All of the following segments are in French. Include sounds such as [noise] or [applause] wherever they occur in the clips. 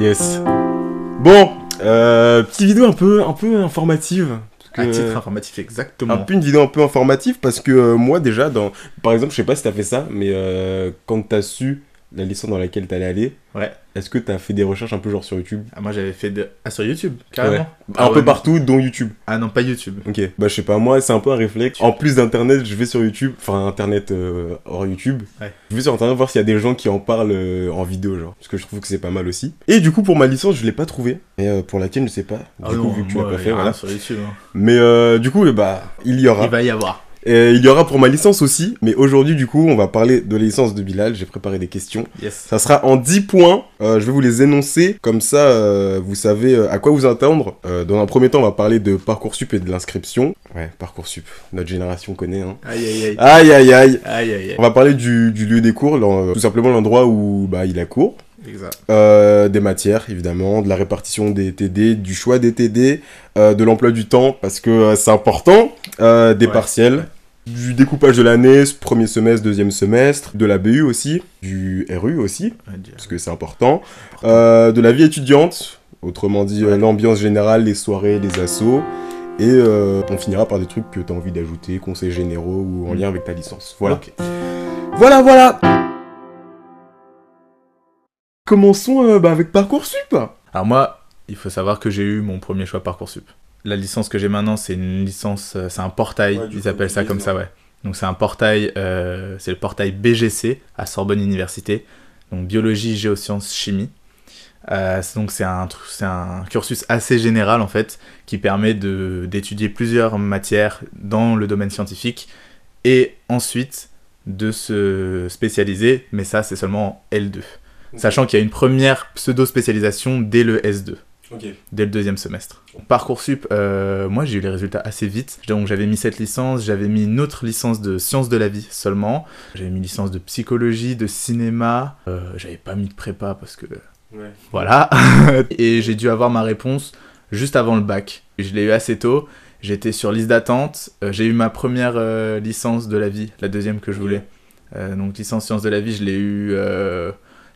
Yes. Bon, euh, petite vidéo un peu, un peu informative. Un titre informatif, exactement. Un peu une vidéo un peu informative parce que euh, moi déjà, dans, par exemple, je sais pas si t'as fait ça, mais euh, quand t'as su la licence dans laquelle t'allais aller, Ouais. est-ce que t'as fait des recherches un peu genre sur YouTube? Ah, moi j'avais fait de... Ah, sur YouTube, carrément. Ouais. Ah, Un ouais, peu mais- partout, dont YouTube. Ah non, pas YouTube. Ok, bah je sais pas, moi c'est un peu un réflexe. En plus d'internet, je vais sur YouTube, enfin internet euh, hors YouTube. Ouais. Je vais sur internet voir s'il y a des gens qui en parlent euh, en vidéo, genre. Parce que je trouve que c'est pas mal aussi. Et du coup, pour ma licence, je l'ai pas trouvé. Et euh, pour la tienne, je sais pas. Du Ah coup, non, vu que tu l'as pas fait, voilà. sur YouTube. hein. Mais euh, du coup, bah, il y aura. Il va y avoir. Et il y aura pour ma licence aussi. Mais aujourd'hui, du coup, on va parler de la licence de Bilal. J'ai préparé des questions. Yes. Ça sera en 10 points. Euh, je vais vous les énoncer. Comme ça, euh, vous savez euh, à quoi vous attendre. Euh, dans un premier temps, on va parler de Parcoursup et de l'inscription. Ouais, Parcoursup. Notre génération connaît. Hein. Aïe aïe aïe. Aïe, aïe, aïe. Aïe aïe aïe. On va parler du, du lieu des cours. tout simplement l'endroit où bah, il a cours. Exact. Euh, des matières, évidemment. De la répartition des TD. Du choix des TD. euh, de l'emploi du temps. Parce que euh, c'est important. des Ouais. partiels. Du découpage de l'année, premier semestre, deuxième semestre, de la BU aussi, du RU aussi, parce que c'est important, euh, de la vie étudiante, autrement dit Ouais. l'ambiance générale, les soirées, les assos, et euh, on finira par des trucs que tu as envie d'ajouter, conseils généraux ou en Mm. lien avec ta licence. Voilà. Voilà, voilà Commençons euh, bah, avec Parcoursup Alors moi, il faut savoir que j'ai eu mon premier choix Parcoursup. La licence que j'ai maintenant, c'est une licence, euh, c'est un portail, Ouais, ils coup, appellent ça comme ça, ouais. Donc c'est un portail, euh, c'est le portail BGC à Sorbonne Université, donc biologie, géosciences, chimie. Euh, c'est- donc c'est un, un cursus assez général en fait, qui permet de- d'étudier plusieurs matières dans le domaine scientifique et ensuite de se spécialiser, mais ça c'est seulement en L2. Sachant qu'il y a une première pseudo-spécialisation dès le S2 Ok. dès le deuxième semestre. Parcoursup, euh, moi j'ai eu les résultats assez vite. Donc j'avais mis cette licence, j'avais mis une autre licence de sciences de la vie seulement. J'avais mis une licence de psychologie, de cinéma. Euh, j'avais pas mis de prépa parce que Ouais. voilà. [laughs] Et j'ai dû avoir ma réponse juste avant le bac. Je l'ai eu assez tôt. J'étais sur liste d'attente. Euh, j'ai eu ma première licence de la vie, la deuxième que je voulais. Donc licence sciences de la vie, je l'ai eu,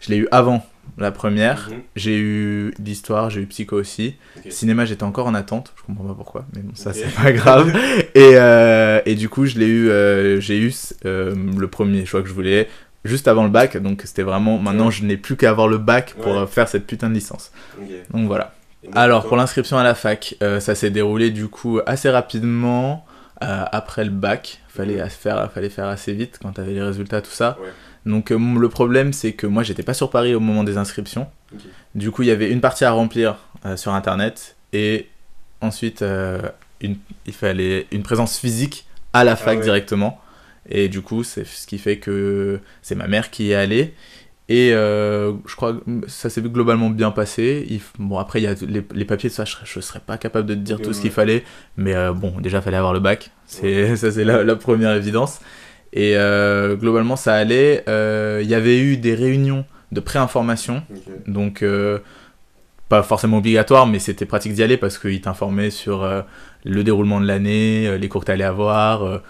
je l'ai eu avant la première. Mhm. J'ai eu l'histoire, j'ai eu psycho aussi. Cinéma, j'étais encore en attente. Je comprends pas pourquoi, mais bon, ça c'est pas grave. [laughs] et, euh, et du coup, je l'ai eu, euh, j'ai eu euh, le premier choix que je voulais juste avant le bac. Donc c'était vraiment. Maintenant, je n'ai plus qu'à avoir le bac pour Ouais. faire cette putain de licence. Donc voilà. Alors pour l'inscription à la fac, ça s'est déroulé du coup assez rapidement après le bac. Fallait Mhm. faire, fallait faire assez vite quand t'avais les résultats tout ça. Ouais. Donc euh, le problème c'est que moi j'étais pas sur Paris au moment des inscriptions. Du coup il y avait une partie à remplir euh, sur internet et ensuite euh, une, il fallait une présence physique à la fac ouais. directement. Et du coup c'est ce qui fait que c'est ma mère qui y est allée. Et euh, je crois que ça s'est globalement bien passé. Il bon, après, il y a les, les papiers, ça, je, serais- je serais pas capable de te dire tout ce qu'il fallait. Mais euh, bon, déjà, il fallait avoir le bac. C'est, [laughs] Ça, c'est la, la première évidence. Et euh, globalement, ça allait. Euh, Il y avait eu des réunions de pré-information. Donc, euh, pas forcément obligatoire, mais c'était pratique d'y aller parce qu'ils t'informaient sur le déroulement de l'année, les cours que tu allais avoir,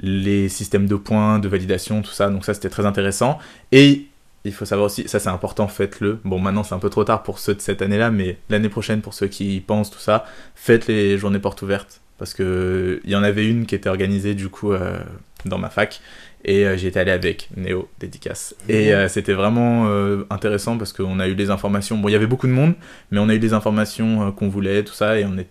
les systèmes de points, de validation, tout ça. Donc ça, c'était très intéressant. Et il faut savoir aussi, ça c'est important, faites-le. Bon, maintenant c'est un peu trop tard pour ceux de cette année-là, mais l'année prochaine, pour ceux qui y pensent, tout ça, faites les journées portes ouvertes. Parce que il y en avait une qui était organisée du coup euh, dans ma fac. Et euh, j'y étais allé avec Néo, dédicace. Et euh, c'était vraiment euh, intéressant parce qu'on a eu les informations. Bon, il y avait beaucoup de monde, mais on a eu les informations qu'on voulait, tout ça, et on est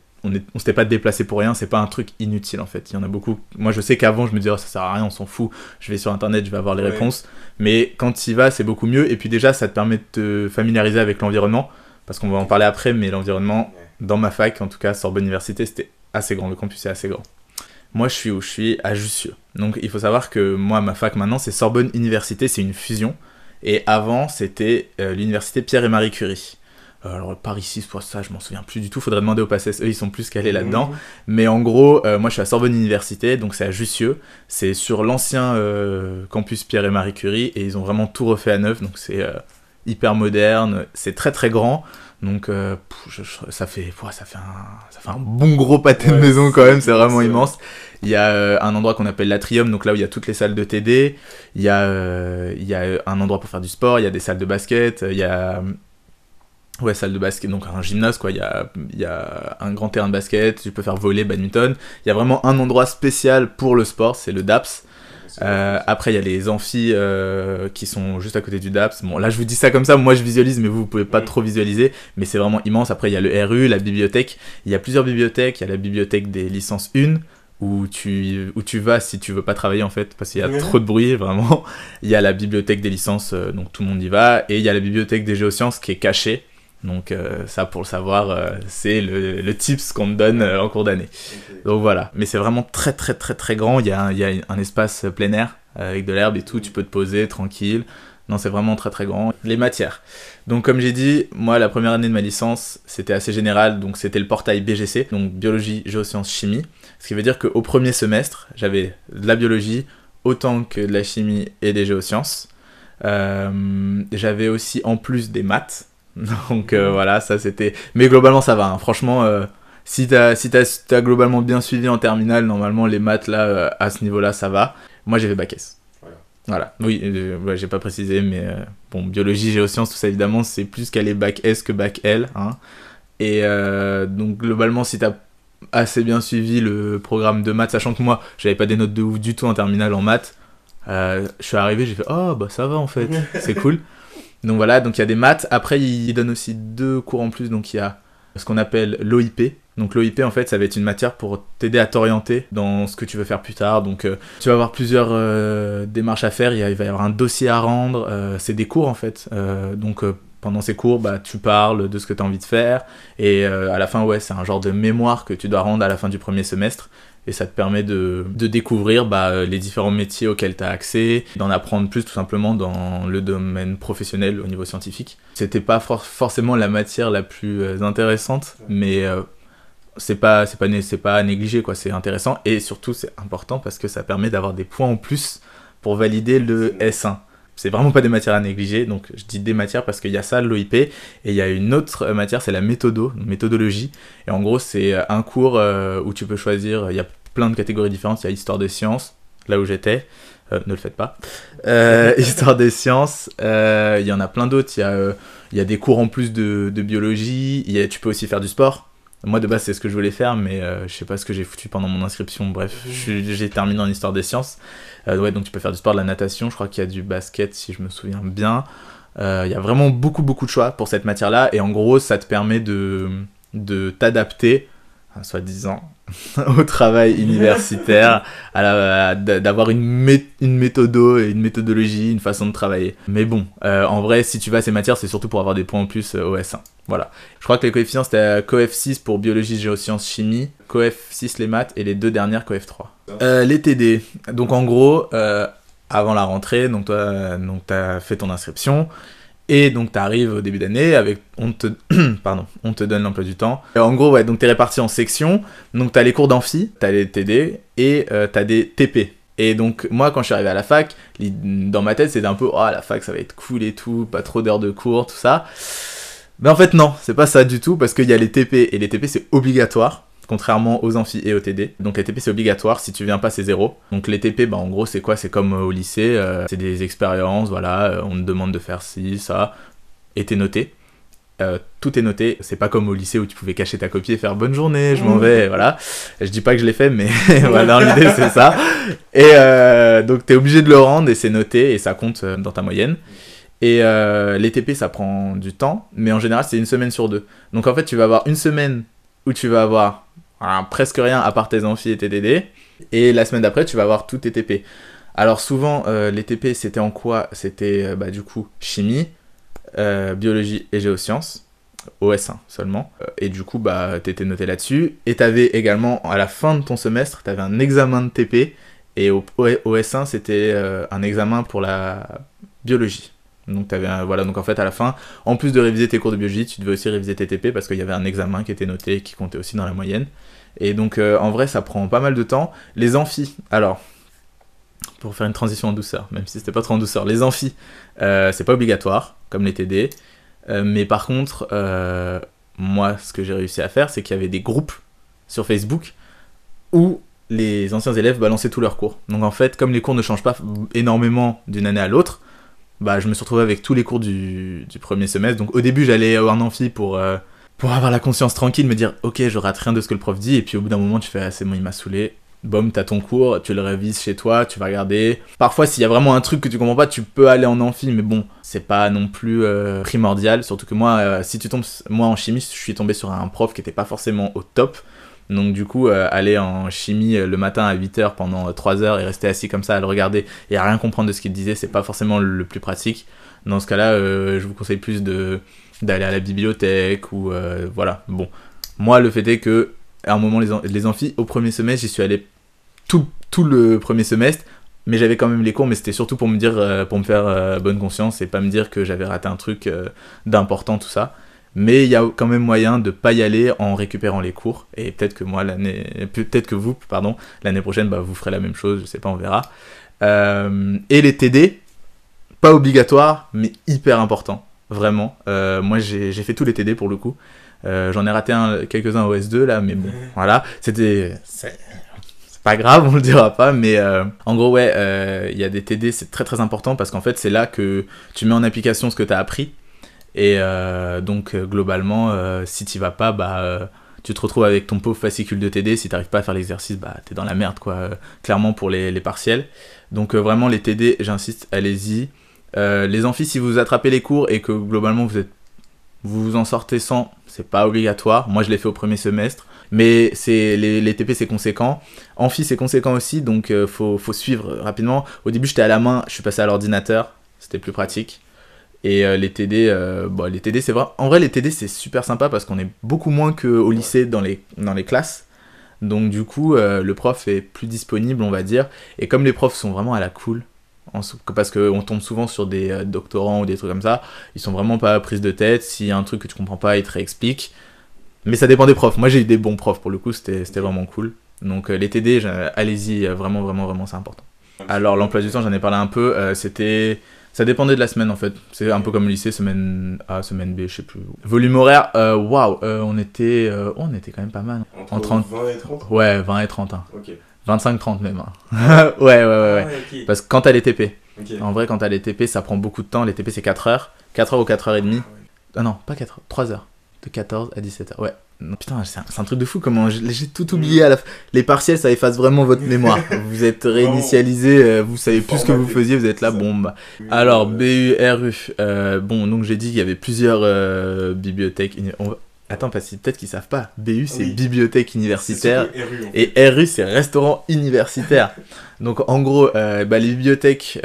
s'était pas déplacé pour rien, c'est pas un truc inutile en fait. Il y en a beaucoup. Moi je sais qu'avant je me disais oh, ça sert à rien, on s'en fout, je vais sur internet, je vais avoir les Ouais. réponses. Mais quand tu y vas, c'est beaucoup mieux. Et puis déjà, ça te permet de te familiariser avec l'environnement, parce qu'on va en parler après, mais l'environnement dans ma fac, en tout cas Sorbonne Université, c'était assez grand, le campus est assez grand. Moi je suis où Je suis à Jussieu. Donc il faut savoir que moi ma fac maintenant c'est Sorbonne Université, c'est une fusion. Et avant c'était euh, l'université Pierre et Marie Curie. Euh, Alors Paris 6, pour ça je m'en souviens plus du tout, faudrait demander au PACES, eux ils sont plus calés là-dedans. Mais en gros, euh, moi je suis à Sorbonne Université, donc c'est à Jussieu. C'est sur l'ancien euh, campus Pierre et Marie Curie et ils ont vraiment tout refait à neuf, donc c'est hyper moderne, c'est très très grand. Donc euh, pff, je- je- ça, fait, ça, fait un, ça fait un bon gros pâté de maison quand même, c'est vraiment immense. Il y a euh, un endroit qu'on appelle l'atrium, donc là où il y a toutes les salles de TD. Il y, a, euh, il y a un endroit pour faire du sport, il y a des salles de basket, il y a Ouais, salle de basket, donc un gymnase, quoi. Il y a, il y a un grand terrain de basket, tu peux faire voler, badminton. Il y a vraiment un endroit spécial pour le sport, c'est le DAPS. Euh, après, il y a les amphis euh, qui sont juste à côté du DAPS. Bon, là, je vous dis ça comme ça, moi je visualise, mais vous, vous pouvez pas trop visualiser. Mais c'est vraiment immense. Après, il y a le RU, la bibliothèque. Il y a plusieurs bibliothèques. Il y a la bibliothèque des licences 1, où tu, où tu vas si tu veux pas travailler en fait, parce qu'il y a trop de bruit, vraiment. Il y a la bibliothèque des licences, euh, donc tout le monde y va. Et il y a la bibliothèque des géosciences qui est cachée. Donc ça, pour le savoir, c'est le, le, tips qu'on me donne en cours d'année. Donc voilà, mais c'est vraiment très très très très grand. Il y a un, il y a un espace plein air avec de l'herbe et tout, tu peux te poser tranquille. Non, c'est vraiment très très grand. Les matières. Donc comme j'ai dit, moi la première année de ma licence, c'était assez général, donc c'était le portail BGC, donc biologie, géosciences, chimie. Ce qui veut dire qu'au premier semestre, j'avais de la biologie autant que de la chimie et des géosciences. Euh, j'avais aussi en plus des maths, donc euh, voilà, ça c'était. Mais globalement, ça va. Hein. Franchement, euh, si t'as si as, globalement bien suivi en terminale, normalement, les maths là, euh, à ce niveau-là, ça va. Moi, j'ai fait bac S. Voilà. voilà. Oui, j'ai pas précisé, mais bon, biologie, géosciences, tout ça, évidemment, c'est plus qu'aller bac S que bac L. Hein. Et donc, globalement, si t'as assez bien suivi le programme de maths, sachant que moi, j'avais pas des notes de ouf du tout en terminale en maths, je suis arrivé, j'ai fait, oh, bah ça va en fait, [laughs] c'est cool. Donc voilà, donc il y a des maths. Après, il donne aussi deux cours en plus. Donc il y a ce qu'on appelle l'OIP. Donc l'OIP, en fait, ça va être une matière pour t'aider à t'orienter dans ce que tu veux faire plus tard. Donc euh, tu vas avoir plusieurs euh, démarches à faire. Il, va y avoir un dossier à rendre. Euh, c'est des cours, en fait. donc pendant ces cours, bah, tu parles de ce que tu as envie de faire. Et à la fin, ouais, c'est un genre de mémoire que tu dois rendre à la fin du premier semestre et ça te permet de, de découvrir bah, les différents métiers auxquels tu as accès, d'en apprendre plus tout simplement dans le domaine professionnel au niveau scientifique. C'était pas forcément la matière la plus euh, intéressante, mais euh, c'est pas c'est pas c'est pas à négliger quoi, c'est intéressant et surtout c'est important parce que ça permet d'avoir des points en plus pour valider le S1 c'est vraiment pas des matières à négliger, donc je dis des matières parce qu'il y a ça, l'OIP, et il y a une autre matière, c'est la méthodo, méthodologie, et en gros c'est un cours où tu peux choisir, il y a plein de catégories différentes. Il y a histoire des sciences, là où j'étais. Euh, ne le faites pas. [laughs] Euh, histoire des sciences, euh, il y en a plein d'autres. Il y, a, il y a des cours en plus de, de biologie. Il y a, tu peux aussi faire du sport. Moi, de base, c'est ce que je voulais faire, mais je sais pas ce que j'ai foutu pendant mon inscription. Bref, j'ai terminé en histoire des sciences. ouais, donc tu peux faire du sport, de la natation. Je crois qu'il y a du basket, si je me souviens bien. Il y a vraiment beaucoup, beaucoup de choix pour cette matière-là. Et en gros, ça te permet de, de t'adapter soi-disant, [laughs] au travail universitaire, d'avoir une, une méthodo et une méthodologie, une façon de travailler. Mais bon, euh, en vrai, si tu vas à ces matières, c'est surtout pour avoir des points en plus euh, au S1. Voilà. Je crois que les coefficients, c'était COEF 6 pour biologie, géosciences, chimie, COEF 6 les maths, et les deux dernières COEF 3. Euh, les TD. Donc en gros, avant la rentrée, donc toi, donc t'as fait ton inscription, et donc tu arrives au début d'année avec on te [clears throat] pardon, on te donne l'emploi du temps. en gros ouais, donc tu es réparti en sections. Donc tu as les cours d'amphi, tu les TD et euh, tu des TP. Et donc moi quand je suis arrivé à la fac, dans ma tête c'était un peu oh la fac ça va être cool et tout, pas trop d'heures de cours, tout ça. Mais en fait non, c'est pas ça du tout parce qu'il y a les TP et les TP c'est obligatoire contrairement aux amphis et aux TD. Donc les TP c'est obligatoire, si tu viens pas c'est zéro. Donc les TP bah en gros c'est quoi? C'est comme euh, au lycée, euh, c'est des expériences, voilà, euh, on te demande de faire ci, ça, et t'es noté. tout est noté, c'est pas comme au lycée où tu pouvais cacher ta copie et faire bonne journée, je m'en mmh. vais, voilà. Je dis pas que je l'ai fait, mais [laughs] voilà, [laughs] l'idée c'est ça. Et donc t'es obligé de le rendre et c'est noté et ça compte dans ta moyenne. Et les TP ça prend du temps, mais en général c'est une semaine sur deux. Donc en fait tu vas avoir une semaine où tu vas avoir presque rien à part tes amphis et tes DD. Et la semaine d'après, tu vas avoir tous tes TP. Alors souvent, euh, les TP, c'était en quoi? C'était euh, bah, du coup chimie, euh, biologie et géosciences. OS1 seulement. Et du coup, bah, tu étais noté là-dessus. Et tu avais également, à la fin de ton semestre, tu avais un examen de TP. Et au OS1, c'était un examen pour la biologie. Donc, avais voilà, donc en fait, à la fin, en plus de réviser tes cours de biologie, tu devais aussi réviser tes TP parce qu'il y avait un examen qui était noté qui comptait aussi dans la moyenne. Et donc, euh, en vrai, ça prend pas mal de temps. Les amphis, alors, pour faire une transition en douceur, même si c'était pas trop en douceur, les amphis, euh, c'est pas obligatoire, comme les TD. Euh, mais par contre, moi, ce que j'ai réussi à faire, c'est qu'il y avait des groupes sur Facebook où les anciens élèves balançaient tous leurs cours. Donc en fait, comme les cours ne changent pas énormément d'une année à l'autre, bah, je me suis retrouvé avec tous les cours du, premier semestre. Donc au début, j'allais en amphi pour, euh, pour avoir la conscience tranquille, me dire, ok, je rate rien de ce que le prof dit. Et puis au bout d'un moment, tu fais, ah, c'est bon, il m'a saoulé. Bom, t'as ton cours, tu le révises chez toi, tu vas regarder. Parfois, s'il y a vraiment un truc que tu comprends pas, tu peux aller en amphi, mais bon, c'est pas non plus euh, primordial. Surtout que moi, euh, si tu tombes, moi en chimie, je suis tombé sur un prof qui était pas forcément au top. Donc du coup, euh, aller en chimie le matin à 8h pendant 3 heures et rester assis comme ça à le regarder et à rien comprendre de ce qu'il disait, c'est pas forcément le plus pratique. Dans ce cas-là, je vous conseille plus d'aller à la bibliothèque ou voilà. Bon, moi le fait est que à un moment les, les amphis, au premier semestre, j'y suis allé tout, tout le premier semestre, mais j'avais quand même les cours, mais c'était surtout pour me dire, pour me faire bonne conscience et pas me dire que j'avais raté un truc d'important, tout ça. Mais il y a quand même moyen de pas y aller en récupérant les cours. Et peut-être que moi, l'année, peut-être que vous, pardon, l'année prochaine, bah, vous ferez la même chose, je sais pas, on verra. Euh, et les TD, pas obligatoire, mais hyper important, vraiment. Euh, moi, j'ai fait tous les TD pour le coup. Euh, J'en ai raté un, quelques-uns au S2 là, mais bon, [laughs] voilà. C'était. C'est pas grave, on le dira pas, mais euh, en gros, ouais, euh, il y a des TD, c'est très très important parce qu'en fait, c'est là que tu mets en application ce que tu as appris. Et euh, donc, globalement, si tu vas pas, bah tu te retrouves avec ton pauvre fascicule de TD. Si t'arrives pas à faire l'exercice, bah t'es dans la merde, quoi. clairement pour les, les partiels. Donc vraiment les TD, j'insiste, allez-y. les amphis, si vous attrapez les cours et que globalement vous êtes, vous vous en sortez sans, c'est pas obligatoire. Moi je l'ai fait au premier semestre, mais c'est les, les TP c'est conséquent. Amphi c'est conséquent aussi, donc faut, faut suivre rapidement. Au début j'étais à la main, je suis passé à l'ordinateur, c'était plus pratique. Et euh, les TD, euh, bon, les TD, c'est vrai. En vrai, les TD, c'est super sympa parce qu'on est beaucoup moins qu'au lycée dans les, dans les classes. Donc, du coup, euh, le prof est plus disponible, on va dire. Et comme les profs sont vraiment à la cool, en, parce qu'on tombe souvent sur des doctorants ou des trucs comme ça, ils sont vraiment pas prise de tête. S'il y a un truc que tu comprends pas, ils te réexpliquent. Mais ça dépend des profs. Moi, j'ai eu des bons profs pour le coup, c'était vraiment cool. Donc, les TD, allez-y, vraiment, vraiment, vraiment, c'est important. Alors, l'emploi du temps, j'en ai parlé un peu. c'était ça dépendait de la semaine en fait. C'est un peu comme le lycée, semaine A, semaine B, je sais plus. Volume horaire, euh, waouh, euh, on était euh, on était quand même pas mal. Entre, 30... 20 et 30 Ouais, 20 et 30. Hein. Ok. 25-30 même. Hein. [laughs] ouais, ouais, ouais, ouais. Ah. Parce que quand t'as les TP, en vrai, quand t'as les TP, ça prend beaucoup de temps. Les TP, c'est 4 heures. 4 heures ou 4 heures et demie. Ah non, pas 4 heures, 3 heures. De 14 à 17 heures. Ouais. Non, putain, c'est un, truc de fou comment j'ai tout oublié à la fin. Les partiels, ça efface vraiment votre [laughs] mémoire. Vous êtes réinitialisé, euh, vous savez plus ce que vous faisiez, vous êtes là, bon bah. Alors, BU, RU. euh, bon, donc j'ai dit qu'il y avait plusieurs euh, bibliothèques. on Attends, parce que peut-être qu'ils savent pas. BU, c'est Oui. Bibliothèque Universitaire. RU, en fait. Et RU, c'est Restaurant Universitaire. [laughs] Donc, en gros, euh, bah, les bibliothèques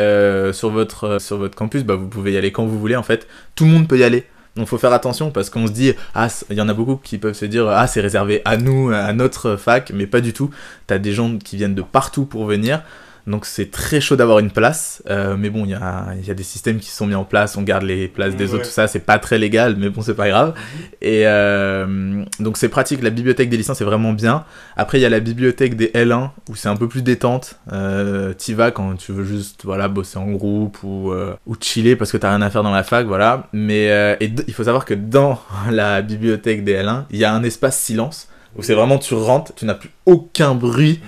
sur, votre, sur votre campus, bah, vous pouvez y aller quand vous voulez, en fait. Tout le monde peut y aller. Donc, faut faire attention parce qu'on se dit, ah, il y en a beaucoup qui peuvent se dire, ah, c'est réservé à nous, à notre fac, mais pas du tout. T'as des gens qui viennent de partout pour venir. Donc c'est très chaud d'avoir une place, Euh, mais bon, il y a, il y a des systèmes qui sont mis en place, on garde les places des Ouais. autres, tout ça, c'est pas très légal, mais bon, c'est pas grave. Et euh, donc c'est pratique, la bibliothèque des licences est vraiment bien. Après, il y a la bibliothèque des L1, où c'est un peu plus détente. Euh, T'y vas quand tu veux juste voilà, bosser en groupe ou, ou chiller parce que t'as rien à faire dans la fac, voilà. Mais et il faut savoir que dans [laughs] la bibliothèque des L1, il y a un espace silence, où c'est vraiment, tu rentres, tu n'as plus aucun bruit.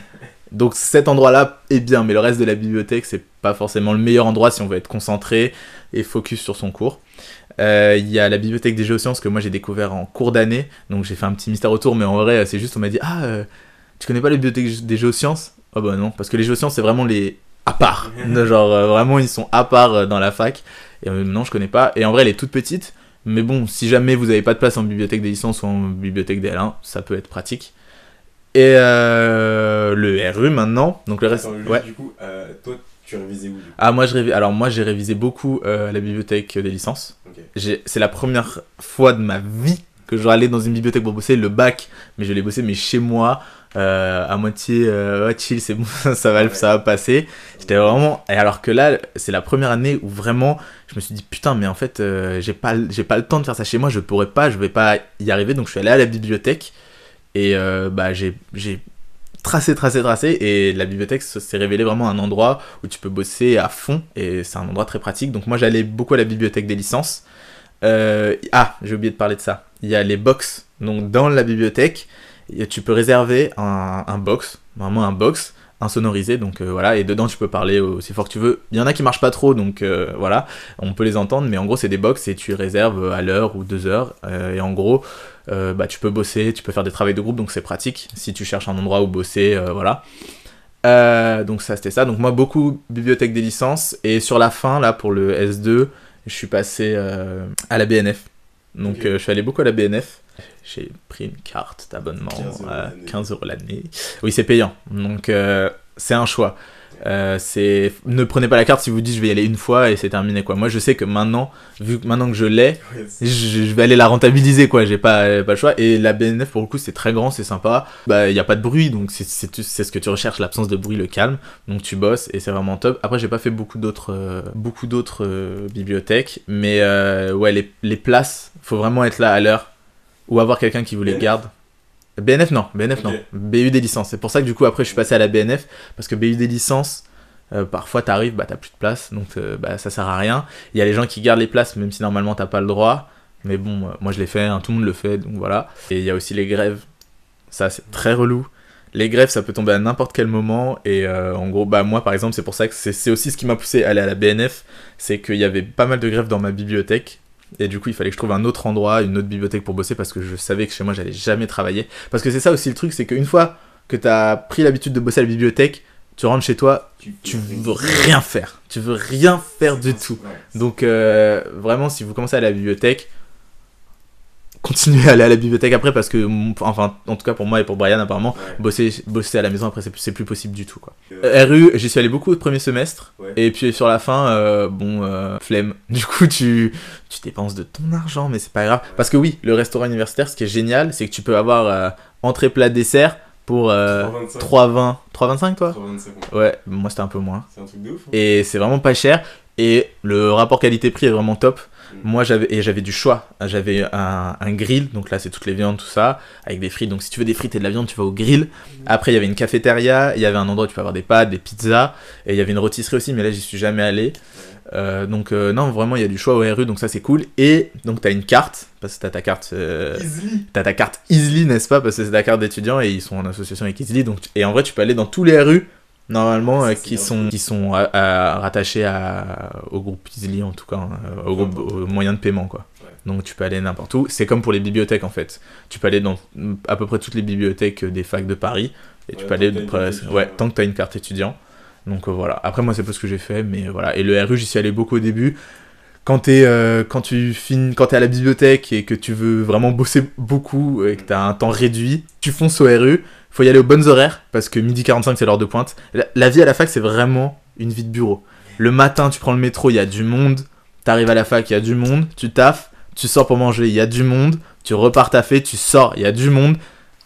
Donc cet endroit-là est bien, mais le reste de la bibliothèque, c'est pas forcément le meilleur endroit si on veut être concentré et focus sur son cours. Euh, Il y a la bibliothèque des géosciences que moi j'ai découvert en cours d'année, donc j'ai fait un petit mystère autour, mais en vrai c'est juste on m'a dit ah euh, tu connais pas la bibliothèque des géosciences? Oh bah non, parce que les géosciences c'est vraiment les à part, [laughs] genre euh, vraiment ils sont à part dans la fac. Et non je connais pas. Et en vrai elle est toute petite, mais bon si jamais vous avez pas de place en bibliothèque des licences ou en bibliothèque des L1, ça peut être pratique. Et euh, le RU maintenant, donc le reste. Attends, juste, ouais. Du coup, euh, toi, tu révisais où du coup Ah moi je alors moi j'ai révisé beaucoup euh, la bibliothèque des licences. C'est la première fois de ma vie que je allais dans une bibliothèque pour bosser le bac, mais je l'ai bossé mais chez moi à moitié ouais, chill c'est bon [laughs] ça va ça va passer. J'étais vraiment et alors que là c'est la première année où vraiment je me suis dit putain mais en fait j'ai pas j'ai pas le temps de faire ça chez moi je pourrais pas je vais pas y arriver donc je suis allé à la bibliothèque et euh, bah j'ai tracé tracé tracé. Et la bibliothèque s'est révélé vraiment un endroit où tu peux bosser à fond. Et c'est un endroit très pratique. Donc moi j'allais beaucoup à la bibliothèque des licences. Euh, ah j'ai oublié de parler de ça. Il y a les box. Donc dans la bibliothèque tu peux réserver un, un box. Vraiment un box insonorisé, donc euh, voilà, et dedans tu peux parler aussi fort que tu veux. Il y en a qui marchent pas trop, donc euh, voilà, on peut les entendre, mais en gros c'est des box et tu réserves à l'heure ou deux heures, euh, et en gros bah, tu peux bosser, tu peux faire des travaux de groupe, donc c'est pratique si tu cherches un endroit où bosser, voilà. donc ça c'était ça, donc moi beaucoup bibliothèque des licences, et sur la fin là pour le S2, je suis passé à la BNF. Donc je suis allé beaucoup à la BNF j'ai pris une carte d'abonnement à 15 euros l'année. Oui, c'est payant. Donc, euh, c'est un choix. Euh, c'est ne prenez pas la carte si vous dites je vais y aller une fois et c'est terminé quoi. Moi je sais que maintenant vu que maintenant que je l'ai, [laughs] je, vais aller la rentabiliser quoi. J'ai pas pas le choix et la BNF pour le coup c'est très grand, c'est sympa. Bah il y a pas de bruit donc c'est c'est ce que tu recherches l'absence de bruit, le calme. Donc tu bosses et c'est vraiment top. Après j'ai pas fait beaucoup d'autres euh, beaucoup d'autres bibliothèques mais ouais les les places faut vraiment être là à l'heure ou avoir quelqu'un qui vous les garde. BNF non, BNF non. BU des licences. C'est pour ça que du coup après je suis passé à la BNF parce que BU des licences, euh, parfois t'arrives, bah t'as plus de place, donc euh, bah ça sert à rien. Il y a les gens qui gardent les places même si normalement t'as pas le droit. Mais bon, euh, moi je l'ai fait, hein, tout le monde le fait, donc voilà. Et il y a aussi les grèves. Ça c'est très relou. Les grèves, ça peut tomber à n'importe quel moment. Et en gros, bah moi par exemple, c'est pour ça que c'est aussi ce qui m'a poussé à aller à la BNF. C'est qu'il y avait pas mal de grèves dans ma bibliothèque. Et du coup, il fallait que je trouve un autre endroit, une autre bibliothèque pour bosser parce que je savais que chez moi, j'allais jamais travailler. Parce que c'est ça aussi le truc, c'est qu'une fois que tu as pris l'habitude de bosser à la bibliothèque, tu rentres chez toi, tu, veux rien faire. Tu veux rien faire du tout. Donc, euh, vraiment, si vous commencez à la bibliothèque, continuer à aller à la bibliothèque après parce que, enfin, en tout cas pour moi et pour Brian, apparemment, bosser, bosser à la maison après, c'est plus possible du tout. Quoi. Euh, RU, j'y suis allé beaucoup au premier semestre, et puis sur la fin, euh, bon, euh, flemme. [laughs] Du coup, tu, tu dépenses de ton argent, mais c'est pas grave. Parce que oui, le restaurant universitaire, ce qui est génial, c'est que tu peux avoir entrée, plat, dessert pour 3,20. 3,25 toi? 3,25. Ouais, moi c'était un peu moins. C'est un truc de ouf. Hein. Et c'est vraiment pas cher. Et le rapport qualité-prix est vraiment top. Moi, j'avais et j'avais du choix. J'avais un, un, grill, donc là, c'est toutes les viandes, tout ça, avec des frites. Donc, si tu veux des frites et de la viande, tu vas au grill. Après, il y avait une cafétéria, il y avait un endroit où tu peux avoir des pâtes, des pizzas, et il y avait une rôtisserie aussi, mais là, j'y suis jamais allé. Euh, donc, euh, non, vraiment, il y a du choix au RU, donc ça, c'est cool. Et donc, tu as une carte, parce que tu as ta carte. Euh, as ta carte Easily, n'est-ce pas? Parce que c'est ta carte d'étudiant et ils sont en association avec Easily. Donc, et en vrai, tu peux aller dans tous les RU normalement euh, qui, sont, qui sont rattachés à, au groupe Easily en tout cas, hein, au, groupe, au moyen de paiement quoi. Donc tu peux aller n'importe où. C'est comme pour les bibliothèques en fait. Tu peux aller dans à peu près toutes les bibliothèques des facs de Paris et tu peux aller ouais, tant que tu as une carte étudiant. Donc euh, voilà. Après moi c'est pas ce que j'ai fait mais voilà. Et le RU j'y suis allé beaucoup au début. Quand, es, euh, quand tu finis, quand es à la bibliothèque et que tu veux vraiment bosser beaucoup et que tu as un temps réduit, tu fonces au RU faut y aller aux bonnes horaires parce que midi 45 c'est l'heure de pointe. La, vie à la fac c'est vraiment une vie de bureau. Le matin tu prends le métro, il y a du monde. T'arrives à la fac, il y a du monde. Tu taffes, tu sors pour manger, il y a du monde. Tu repars taffer, tu sors, il y a du monde.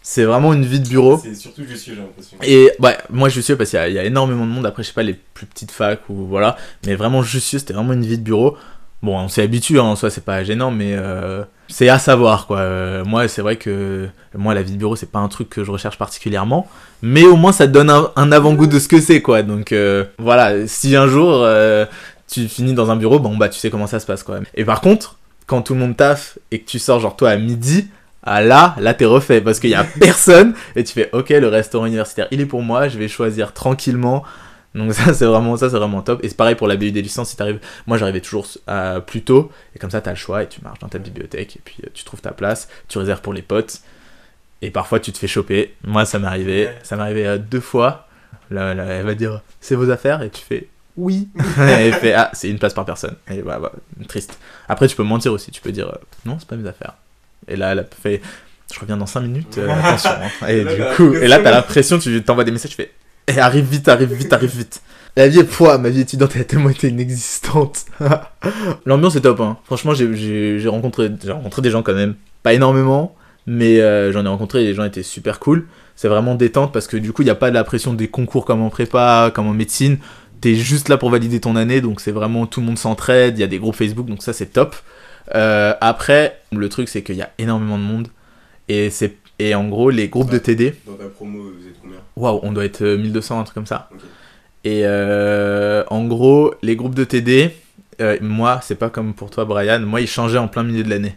C'est vraiment une vie de bureau. C'est surtout Jussieu, j'ai l'impression. Et ouais, moi Jussieu parce qu'il y, y, a énormément de monde. Après, je sais pas les plus petites facs ou voilà, mais vraiment Jussieu, c'était vraiment une vie de bureau. Bon, on s'est habitué, hein, en soi, c'est pas gênant, mais euh, c'est à savoir, quoi. Euh, moi, c'est vrai que moi, la vie de bureau, c'est pas un truc que je recherche particulièrement, mais au moins, ça te donne un, avant-goût de ce que c'est, quoi. Donc, euh, voilà, si un jour tu finis dans un bureau, bon, bah, tu sais comment ça se passe, quoi. Et par contre, quand tout le monde taffe et que tu sors, genre, toi, à midi, ah là, là t'es refait parce qu'il y a [laughs] personne et tu fais ok le restaurant universitaire il est pour moi, je vais choisir tranquillement donc [laughs] ça c'est vraiment ça c'est vraiment top. Et c'est pareil pour la BU des licences, si t'arrives. Moi j'arrivais toujours euh, plus tôt, et comme ça t'as le choix et tu marches dans ta bibliothèque et puis euh, tu trouves ta place, tu réserves pour les potes. Et parfois tu te fais choper. Moi ça m'est arrivé, ça m'est arrivé euh, deux fois. Là, elle va dire c'est vos affaires? et tu fais oui. [laughs] [laughs] et elle fait ah c'est une place par personne. Et bah, triste. Après tu peux mentir aussi, tu peux dire non c'est pas mes affaires. Et là elle a fait je reviens dans 5 minutes, attention. Hein. Et, du coup, et là t'as l'impression, tu t'envoies des messages, tu fais et arrive vite, arrive vite, arrive vite. La vie est poids, ma vie étudiante a tellement été inexistante. [laughs] L'ambiance est top, hein. Franchement, j'ai rencontré, rencontré des gens quand même. Pas énormément, mais euh, j'en ai rencontré et les gens étaient super cool. C'est vraiment détente parce que du coup, il n'y a pas de la pression des concours comme en prépa, comme en médecine. T'es juste là pour valider ton année, donc c'est vraiment tout le monde s'entraide. Il y a des groupes Facebook, donc ça c'est top. Euh, après, le truc c'est qu'il y a énormément de monde et c'est et en gros les groupes de TD. Dans ta promo, vous êtes Waouh, on doit être 1200, euh, un truc comme ça. Et euh, en gros, les groupes de TD, euh, moi, c'est pas comme pour toi, Brian, moi, ils changeaient en plein milieu de l'année.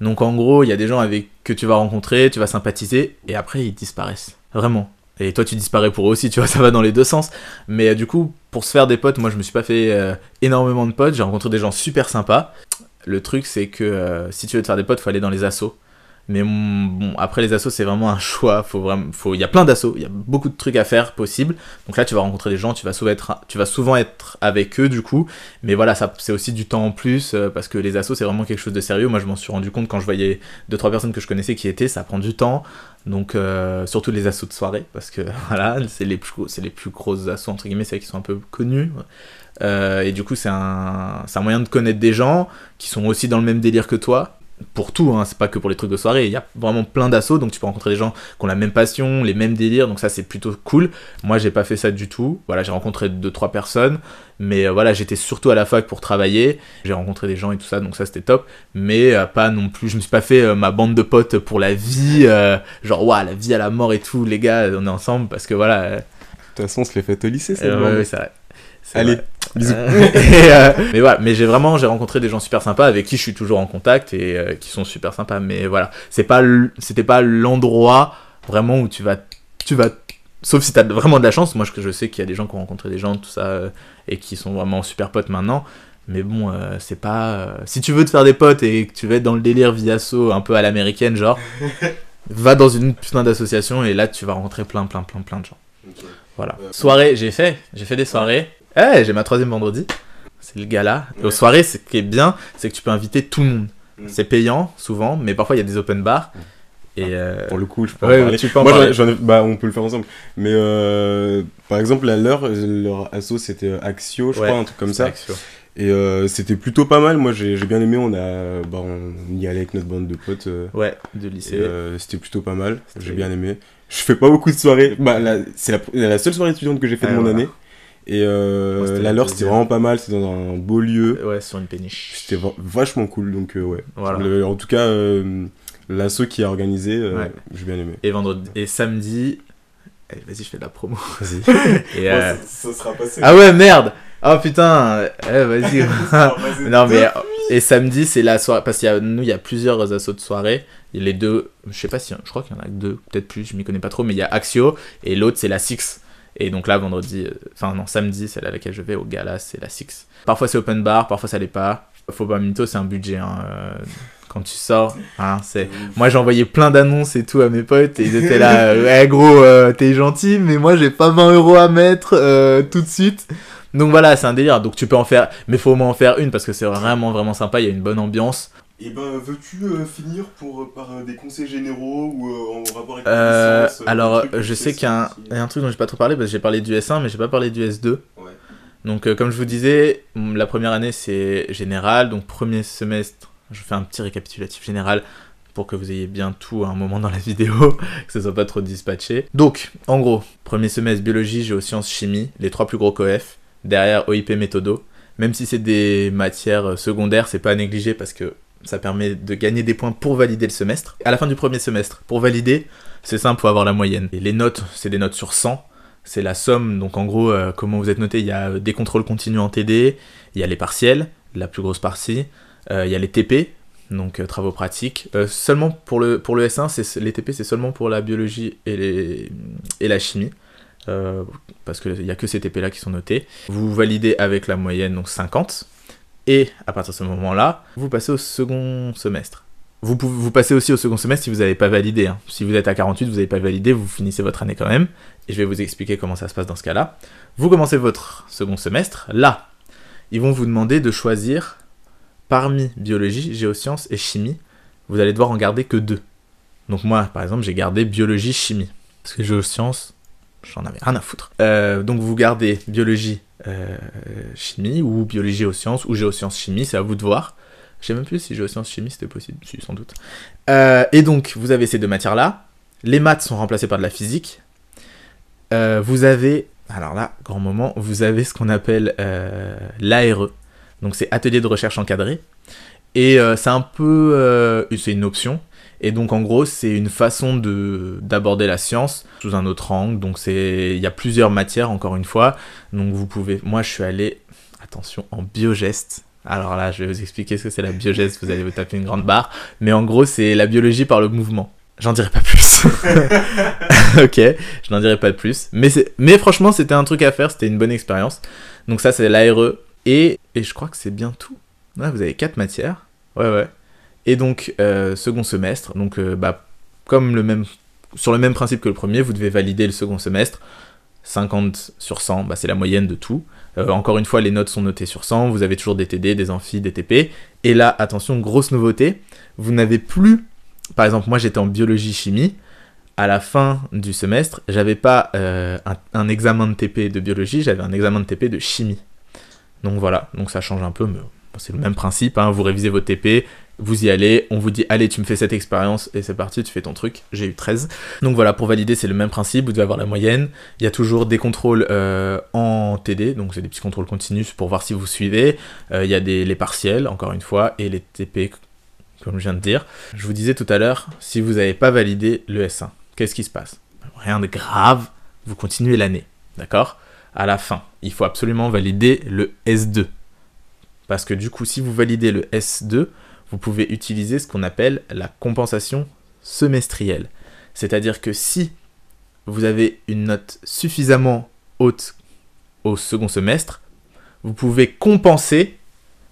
Donc en gros, il y a des gens avec que tu vas rencontrer, tu vas sympathiser, et après, ils disparaissent. Vraiment. Et toi, tu disparais pour eux aussi, tu vois, [laughs] ça va dans les deux sens. Mais euh, du coup, pour se faire des potes, moi, je me suis pas fait énormément de potes. J'ai rencontré des gens super sympas. Le truc, c'est que si tu veux te faire des potes, faut aller dans les assos. Mais après les assos, c'est vraiment un choix. Faut vraiment, il y a plein d'assos, il y a beaucoup de trucs à faire possibles. Donc là, tu vas rencontrer des gens, tu vas souvent être, avec eux du coup. Mais voilà, c'est aussi du temps en plus euh, parce que les assos, c'est vraiment quelque chose de sérieux. Moi, je m'en suis rendu compte quand je voyais deux trois personnes que je connaissais qui étaient, ça prend du temps. Donc euh, surtout les assos de soirée parce que [laughs] voilà, c'est les plus, c'est les plus grosses assos entre guillemets, c'est qui sont un peu connus. Euh, et du coup, c'est un, c'est un moyen de connaître des gens qui sont aussi dans le même délire que toi pour tout, hein, c'est pas que pour les trucs de soirée, il y a vraiment plein d'assauts, donc tu peux rencontrer des gens qui ont la même passion, les mêmes délires, donc ça c'est plutôt cool. Moi j'ai pas fait ça du tout, voilà, j'ai rencontré deux trois personnes, mais euh, voilà, j'étais surtout à la fac pour travailler, j'ai rencontré des gens et tout ça, donc ça c'était top, mais euh, pas non plus, je me suis pas fait euh, ma bande de potes pour la vie, genre waouh, la vie à la mort et tout, les gars, on est ensemble, parce que voilà. De toute façon, on se les fait au lycée, c'est ouais, ouais, c'est vrai. C'est Allez, vrai. Bisous. Euh, [laughs] et, euh, mais voilà, mais j'ai vraiment j'ai rencontré des gens super sympas avec qui je suis toujours en contact et euh, qui sont super sympas. Mais voilà, c'est pas c'était pas l'endroit vraiment où tu vas tu vas sauf si t'as vraiment de la chance. Moi je, je sais qu'il y a des gens qui ont rencontré des gens tout ça euh, et qui sont vraiment super potes maintenant. Mais bon, euh, c'est pas. euh, si tu veux te faire des potes et que tu veux être dans le délire Viasso un peu à l'américaine, genre, [laughs] va dans une putain d'association et là tu vas rencontrer plein, plein, plein, plein de gens. Voilà. Soirée, j'ai fait. J'ai fait des soirées. Eh, j'ai ma troisième vendredi. C'est le gala. Et aux soirées, ce qui est bien, c'est que tu peux inviter tout le monde. Mm. C'est payant, souvent, mais parfois il y a des open bars. Et. euh, Pour le coup, je peux ouais, en parler. tu peux en Moi, ai- bah, on peut le faire ensemble. Mais euh, par exemple, à l'heure, leur asso c'était euh, Axio, je Ouais, crois, un truc comme ça. Axio. Et euh, c'était plutôt pas mal. Moi, j'ai bien aimé. On a, bah, on y allait avec notre bande de potes. Ouais, de lycée. c'était plutôt pas mal. J'ai bien aimé. Je fais pas beaucoup de soirées. Bah, c'est la, la seule soirée étudiante que j'ai fait Ouais, de mon voilà. année. Et euh, la leur, c'était vraiment pas mal. C'était dans un beau lieu. Ouais, sur une péniche. C'était va- vachement cool. Donc, euh, ouais. Voilà. Le- en tout cas, euh, l'asso qui a organisé, Ouais. j'ai bien aimé. Et vendredi. Et samedi. Vas-y, je fais de la promo. Vas-y. [laughs] [laughs] Ça, sera passé. Ah ouais, merde! Oh putain! Eh, vas-y. [laughs] Non mais et samedi c'est la soirée parce qu'il y a nous il y a plusieurs assos de soirée. Il y a les deux, je sais pas si je crois qu'il y en a deux, peut-être plus, je m'y connais pas trop, mais il y a Axio et l'autre c'est la Six. Et donc là vendredi, euh, enfin non samedi c'est là laquelle je vais au gala c'est la Six. Parfois c'est open bar, parfois ça l'est pas. Faut pas mytho c'est un budget hein, euh, quand tu sors. Hein, c'est moi j'ai envoyé plein d'annonces et tout à mes potes et ils étaient là [laughs] euh, ouais gros euh, t'es gentil mais moi j'ai pas 20 euros à mettre euh, tout de suite. Donc voilà, c'est un délire. Donc tu peux en faire, mais faut au moins en faire une parce que c'est vraiment vraiment sympa. Il y a une bonne ambiance. Et ben, veux-tu euh, finir pour, euh, par euh, des conseils généraux ou euh, en rapport avec la licence, alors, je sais qu'il y a un, truc dont j'ai pas trop parlé parce que j'ai parlé du S1, mais j'ai pas parlé du S2. Ouais. Donc, comme je vous disais, la première année c'est général. Donc, premier semestre, je fais un petit récapitulatif général pour que vous ayez bien tout à un moment dans la vidéo, [laughs] que ce soit pas trop dispatché. Donc, en gros, premier semestre biologie, géosciences, chimie, les trois plus gros coef. Derrière OIP méthodo. Même si c'est des matières secondaires, c'est pas à négliger parce que ça permet de gagner des points pour valider le semestre. À la fin du premier semestre, pour valider, c'est simple, faut avoir la moyenne. Et les notes, c'est des notes sur 100. C'est la somme, donc en gros, euh, comment vous êtes noté, il y a des contrôles continus en TD, il y a les partiels, la plus grosse partie, euh, il y a les TP, donc euh, travaux pratiques. Euh, seulement pour le, pour le S1, c'est, les TP, c'est seulement pour la biologie et, les, et la chimie. Euh, parce qu'il n'y a que ces TP-là qui sont notés. Vous validez avec la moyenne, donc 50. Et à partir de ce moment-là, vous passez au second semestre. Vous, pouvez, vous passez aussi au second semestre si vous n'avez pas validé. hein. Si vous êtes à 48, vous n'avez pas validé, vous finissez votre année quand même. Et je vais vous expliquer comment ça se passe dans ce cas-là. Vous commencez votre second semestre. Là, ils vont vous demander de choisir parmi biologie, géosciences et chimie. Vous allez devoir en garder que deux. Donc moi, par exemple, j'ai gardé biologie, chimie. Parce que géosciences, j'en avais rien à foutre. Euh, donc vous gardez biologie, euh, chimie, ou biologie, géosciences, ou géosciences, chimie, c'est à vous de voir. Je sais même plus si géosciences, chimie, c'était possible, si, sans doute. Euh, et donc, vous avez ces deux matières-là. Les maths sont remplacées par de la physique. Euh, vous avez, alors là, grand moment, vous avez ce qu'on appelle l'ARE. Donc c'est atelier de recherche encadré. Et c'est un peu, c'est une option. Et donc en gros, c'est une façon de d'aborder la science sous un autre angle. Donc il y a plusieurs matières encore une fois. Donc vous pouvez, moi je suis allé, attention, en biogeste. Alors là, je vais vous expliquer ce que c'est la biogeste. Vous allez vous taper une grande barre. Mais en gros, c'est la biologie par le mouvement. J'en dirai pas plus. [laughs] ok, je n'en dirai pas plus. Mais, mais franchement, c'était un truc à faire, c'était une bonne expérience. Donc ça, c'est l'ARE. Et, et je crois que c'est bien tout. Ouais, vous avez quatre matières. Ouais, ouais. Et donc, euh, second semestre. Donc, euh, bah, comme le même, sur le même principe que le premier, vous devez valider le second semestre. 50 sur 100, bah, c'est la moyenne de tout. Euh, encore une fois, les notes sont notées sur 100. Vous avez toujours des TD, des amphis, des TP. Et là, attention, grosse nouveauté. Vous n'avez plus... Par exemple, moi, j'étais en biologie-chimie à la fin du semestre, j'avais pas un, examen de TP de biologie, j'avais un examen de TP de chimie. Donc voilà, donc ça change un peu, c'est le même principe. hein, vous révisez votre TP, vous y allez, on vous dit allez, tu me fais cette expérience et c'est parti, tu fais ton truc. J'ai eu 13. Donc voilà, pour valider, c'est le même principe, vous devez avoir la moyenne. Il y a toujours des contrôles euh, en TD, donc c'est des petits contrôles continus pour voir si vous suivez. Euh, il y a les partiels, encore une fois, et les TP, comme je viens de dire. Je vous disais tout à l'heure, si vous n'avez pas validé le S1, qu'est-ce qui se passe? Rien de grave, vous continuez l'année, d'accord? À la fin, il faut absolument valider le S2. Parce que du coup, si vous validez le S2, vous pouvez utiliser ce qu'on appelle la compensation semestrielle. C'est-à-dire que si vous avez une note suffisamment haute au second semestre, vous pouvez compenser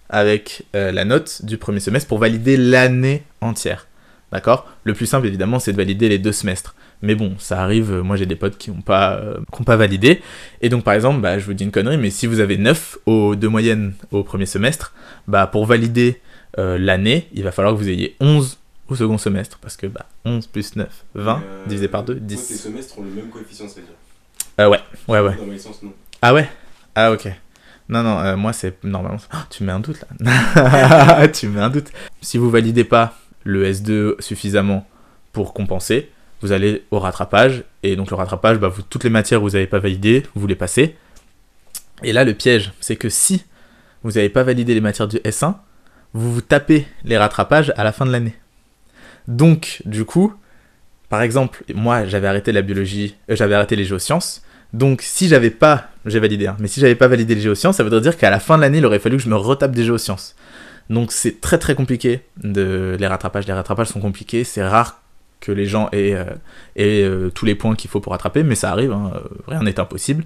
avec euh, la note du premier semestre pour valider l'année entière. D'accord? Le plus simple, évidemment, c'est de valider les deux semestres. Mais bon, ça arrive, euh, moi j'ai des potes qui n'ont pas, euh, qui ont pas validé. Et donc, par exemple, bah, je vous dis une connerie, mais si vous avez 9 au, de moyenne au premier semestre, bah, pour valider euh, l'année, il va falloir que vous ayez 11 au second semestre. Parce que bah, 11 plus 9, 20, divisé par 2, 10. Tes semestres ont le même coefficient, c'est-à-dire Euh, ouais, ouais, ouais. Dans ma licence, non. Ah ouais? Ah ok. Non, non, euh, moi c'est normalement... Ah, tu mets un doute là. [laughs] tu mets un doute. Si vous validez pas le S2 suffisamment pour compenser, vous allez au rattrapage. Et donc le rattrapage, bah, vous, toutes les matières vous n'avez pas validées, vous les passez. Et là le piège, c'est que si vous n'avez pas validé les matières du S1, vous vous tapez les rattrapages à la fin de l'année. Donc du coup, par exemple, moi j'avais arrêté la biologie, euh, j'avais arrêté les géosciences. Donc si j'avais pas, j'ai validé, hein, mais si j'avais pas validé les géosciences, ça voudrait dire qu'à la fin de l'année, il aurait fallu que je me retape des géosciences. Donc c'est très très compliqué de les rattrapages. Les rattrapages sont compliqués, c'est rare que les gens aient, euh, euh, tous les points qu'il faut pour rattraper, mais ça arrive, hein, euh, rien n'est impossible.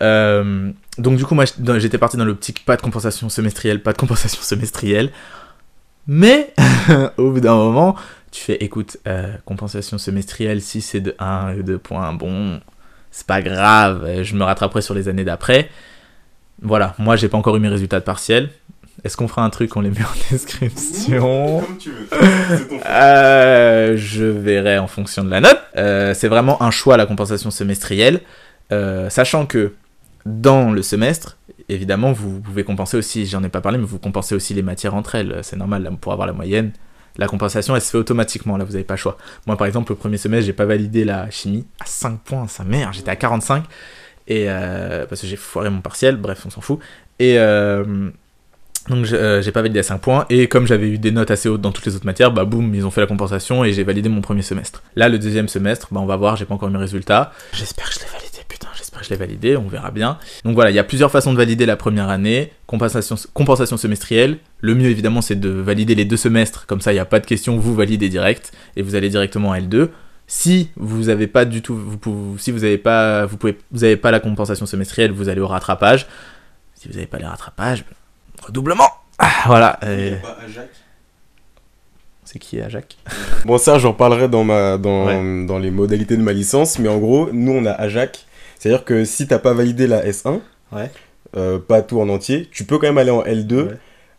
Donc du coup, moi j'étais parti dans l'optique pas de compensation semestrielle, pas de compensation [laughs] semestrielle. Mais [laughs] au bout d'un moment, tu fais écoute, compensation semestrielle, si c'est de 1 ou 2 points, bon, c'est pas grave, je me rattraperai sur les années d'après. Voilà, moi j'ai pas encore eu mes résultats de. Est-ce qu'on fera un truc, on les met en [laughs] description Comme tu veux. C'est ton. Euh, je verrai en fonction de la note. Euh, c'est vraiment un choix la compensation semestrielle, Euh, sachant que dans le semestre, évidemment, vous pouvez compenser aussi, j'en ai pas parlé, mais vous compensez aussi les matières entre elles. C'est normal, là, pour avoir la moyenne. La compensation, elle se fait automatiquement, là, vous n'avez pas le choix. Moi, par exemple, le premier semestre, j'ai pas validé la chimie à 5 points, sa mère, j'étais à 45, et euh, parce que j'ai foiré mon partiel, bref, on s'en fout. Et euh, donc, j'ai euh, j'ai pas validé à 5 points, et comme j'avais eu des notes assez hautes dans toutes les autres matières, bah boum, ils ont fait la compensation, et j'ai validé mon premier semestre. Là, le deuxième semestre, bah on va voir, j'ai pas encore mes résultats. J'espère que je l'ai validé, putain, j'espère que je l'ai validé, on verra bien. Donc voilà, il y a plusieurs façons de valider la première année. Compensation, compensation semestrielle. Le mieux évidemment c'est de valider les deux semestres, comme ça il n'y a pas de question, vous validez direct et vous allez directement en L2. Si vous avez pas du tout, vous pouvez, si vous avez pas, vous pouvez, vous avez pas la compensation semestrielle, vous allez au rattrapage. Si vous n'avez pas les rattrapages, redoublement. Ah, voilà. Euh, c'est qui Jacques? [laughs] Bon, ça, j'en parlerai dans, ma, dans, Ouais. dans les modalités de ma licence, mais en gros, nous, on a Ajax. C'est-à-dire que si t'as pas validé la S1, Ouais. euh, pas tout en entier, tu peux quand même aller en L2, Ouais.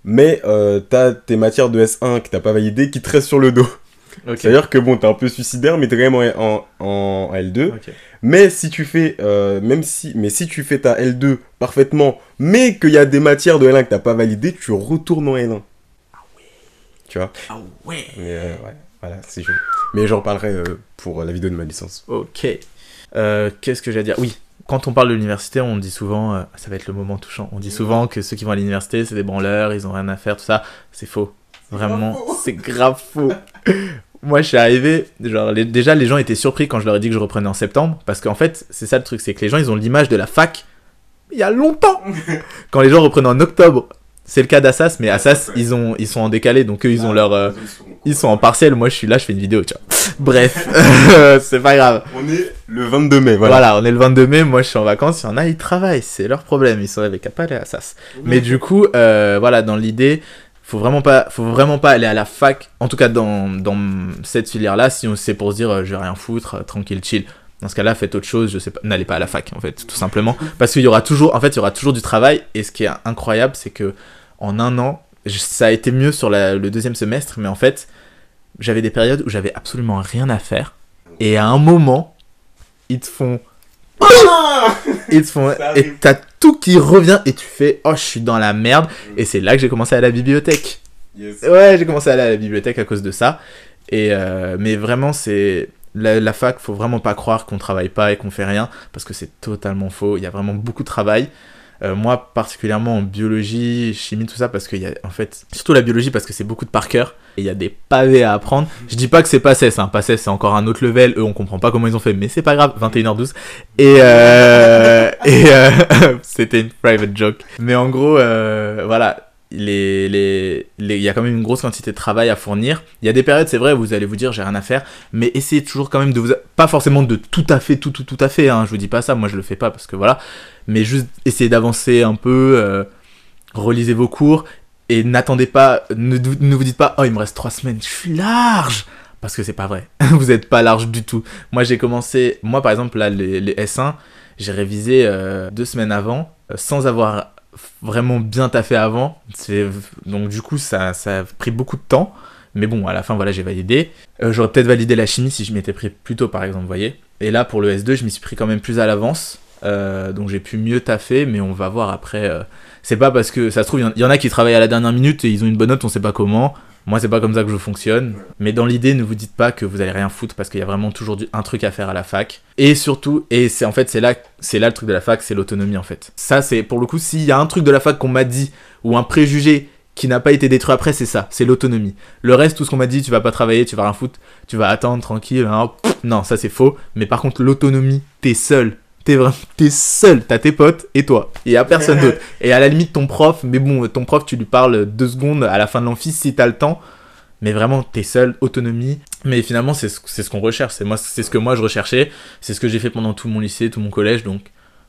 mais euh, t'as tes matières de S1 que t'as pas validées qui te restent sur le dos. C'est-à-dire que bon, t'es un peu suicidaire, mais t'es quand même en, en, en L2. Ok. Mais si tu fais, euh, même si, mais si tu fais ta L2 parfaitement, mais qu'il y a des matières de L1 que t'as pas validées, tu retournes en L1. Tu vois Ah ouais. Mais euh, ouais, voilà, c'est chaud. Mais j'en parlerai euh, pour la vidéo de ma licence. Ok. Euh, Qu'est-ce que j'ai à dire? Oui, quand on parle de l'université, on dit souvent, ça va être le moment touchant, on dit souvent que ceux qui vont à l'université, c'est des branleurs, ils ont rien à faire, tout ça. C'est faux. Vraiment, c'est grave faux. [laughs] [laughs] Moi, je suis arrivé, genre, les- déjà, les gens étaient surpris quand je leur ai dit que je reprenais en septembre, parce qu'en fait, c'est ça le truc, c'est que les gens, ils ont l'image de la fac il y a longtemps. [laughs] quand les gens reprennent en octobre, c'est le cas d'Assas, mais Assas, ils, ont, ils sont en décalé, donc eux, ils ont leur... euh, ils sont en partiel, moi je suis là, je fais une vidéo, tu vois. [laughs] Bref, c'est pas grave. On est le 22 mai, Voilà. voilà. on est le 22 mai, moi je suis en vacances, il y en a, ils travaillent, c'est leur problème, ils sont avec Apple et Assas. Mais du coup, euh, voilà, dans l'idée, faut vraiment pas, faut vraiment pas aller à la fac, en tout cas dans, dans cette filière-là, si on c'est pour se dire euh, je vais rien foutre, euh, tranquille, chill. Dans ce cas-là, faites autre chose, je sais pas, n'allez pas à la fac en fait, tout simplement, parce qu'il y aura toujours, en fait, il y aura toujours du travail. Et ce qui est incroyable, c'est que en un an, je- ça a été mieux sur la- le deuxième semestre, mais en fait, j'avais des périodes où j'avais absolument rien à faire, et à un moment, ils te font ils te font et t'as tout qui revient et tu fais oh je suis dans la merde. Et c'est là que j'ai commencé à aller à la bibliothèque. Yes. ouais j'ai commencé à aller à la bibliothèque à cause de ça. Et euh, mais vraiment c'est la, la fac faut vraiment pas croire qu'on travaille pas et qu'on fait rien parce que c'est totalement faux. Il y a vraiment beaucoup de travail Euh, moi particulièrement en biologie chimie tout ça parce qu'il y a en fait surtout la biologie parce que c'est beaucoup de par cœur il y a des pavés à apprendre. Je dis pas que c'est pas CES hein. pas CES c'est encore un autre level. Eux on comprend pas comment ils ont fait mais c'est pas grave. 21h12 et, euh, [laughs] et euh, [laughs] c'était une private joke. Mais en gros, euh, voilà, les, il y a quand même une grosse quantité de travail à fournir. Il y a des périodes, c'est vrai, vous allez vous dire j'ai rien à faire, mais essayez toujours quand même de vous, pas forcément de tout à fait, tout, tout, tout à fait. Hein, je vous dis pas ça, moi je le fais pas parce que voilà, mais juste essayez d'avancer un peu, euh, relisez vos cours et n'attendez pas, ne, ne vous dites pas oh il me reste trois semaines, je suis large. Parce que c'est pas vrai. [laughs] vous êtes pas large du tout. Moi, j'ai commencé. Moi, par exemple, là, les, les S1, j'ai révisé euh, deux semaines avant, euh, sans avoir vraiment bien taffé avant. Donc du coup, ça, ça a pris beaucoup de temps. Mais bon, à la fin, voilà, j'ai validé. Euh, J'aurais peut-être validé la chimie si je m'étais pris plus tôt, par exemple, voyez. Et là, pour le S2, je m'y suis pris quand même plus à l'avance. Euh, donc j'ai pu mieux taffer, mais on va voir après. euh, c'est pas parce que ça se trouve, il y, en a qui travaillent à la dernière minute et ils ont une bonne note, on sait pas comment. Moi, c'est pas comme ça que je fonctionne. Mais dans l'idée, ne vous dites pas que vous allez rien foutre parce qu'il y a vraiment toujours un truc à faire à la fac. Et surtout, et c'est en fait, c'est là, c'est là le truc de la fac, c'est l'autonomie en fait. Ça, c'est pour le coup, s'il y a un truc de la fac qu'on m'a dit ou un préjugé qui n'a pas été détruit après, c'est ça, c'est l'autonomie. Le reste, tout ce qu'on m'a dit, tu vas pas travailler, tu vas rien foutre, tu vas attendre tranquille. hein, non, ça c'est faux. Mais par contre, l'autonomie, t'es seul. T'es vraiment, t'es seul, t'as tes potes et toi. Il y a personne d'autre. Et à la limite, ton prof, mais bon, ton prof, tu lui parles deux secondes à la fin de l'amphi si t'as le temps. Mais vraiment, t'es seul, autonomie. Mais finalement, c'est ce, c'est ce qu'on recherche. C'est moi, c'est ce que moi je recherchais. C'est ce que j'ai fait pendant tout mon lycée, tout mon collège. Donc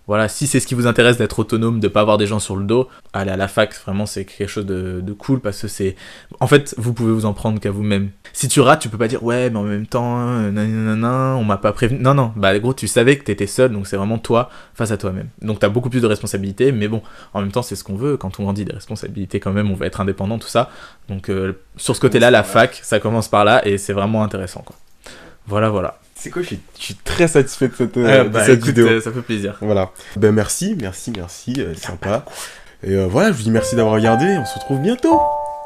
voilà, si c'est ce qui vous intéresse d'être autonome, de pas avoir des gens sur le dos, aller à la fac, vraiment, c'est quelque chose de, de cool parce que c'est. En fait, vous pouvez vous en prendre qu'à vous-même. Si tu rates, tu peux pas dire ouais, mais en même temps, euh, nanana, on m'a pas prévenu. Non, non, bah gros, tu savais que t'étais seul, donc c'est vraiment toi face à toi-même. Donc t'as beaucoup plus de responsabilités, mais bon, en même temps, c'est ce qu'on veut. Quand on grandit des responsabilités, quand même, on va être indépendant, tout ça. Donc euh, sur ce côté-là, la fac, ça commence par là et c'est vraiment intéressant, quoi. Voilà, voilà. C'est quoi, je suis, je suis très satisfait de cette, euh, de bah, cette écoute, vidéo. euh, ça fait plaisir. Voilà. Ben merci, merci, merci, euh, sympa. Et euh, voilà, je vous dis merci d'avoir regardé. On se retrouve bientôt.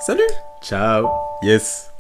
Salut. Ciao. Yes.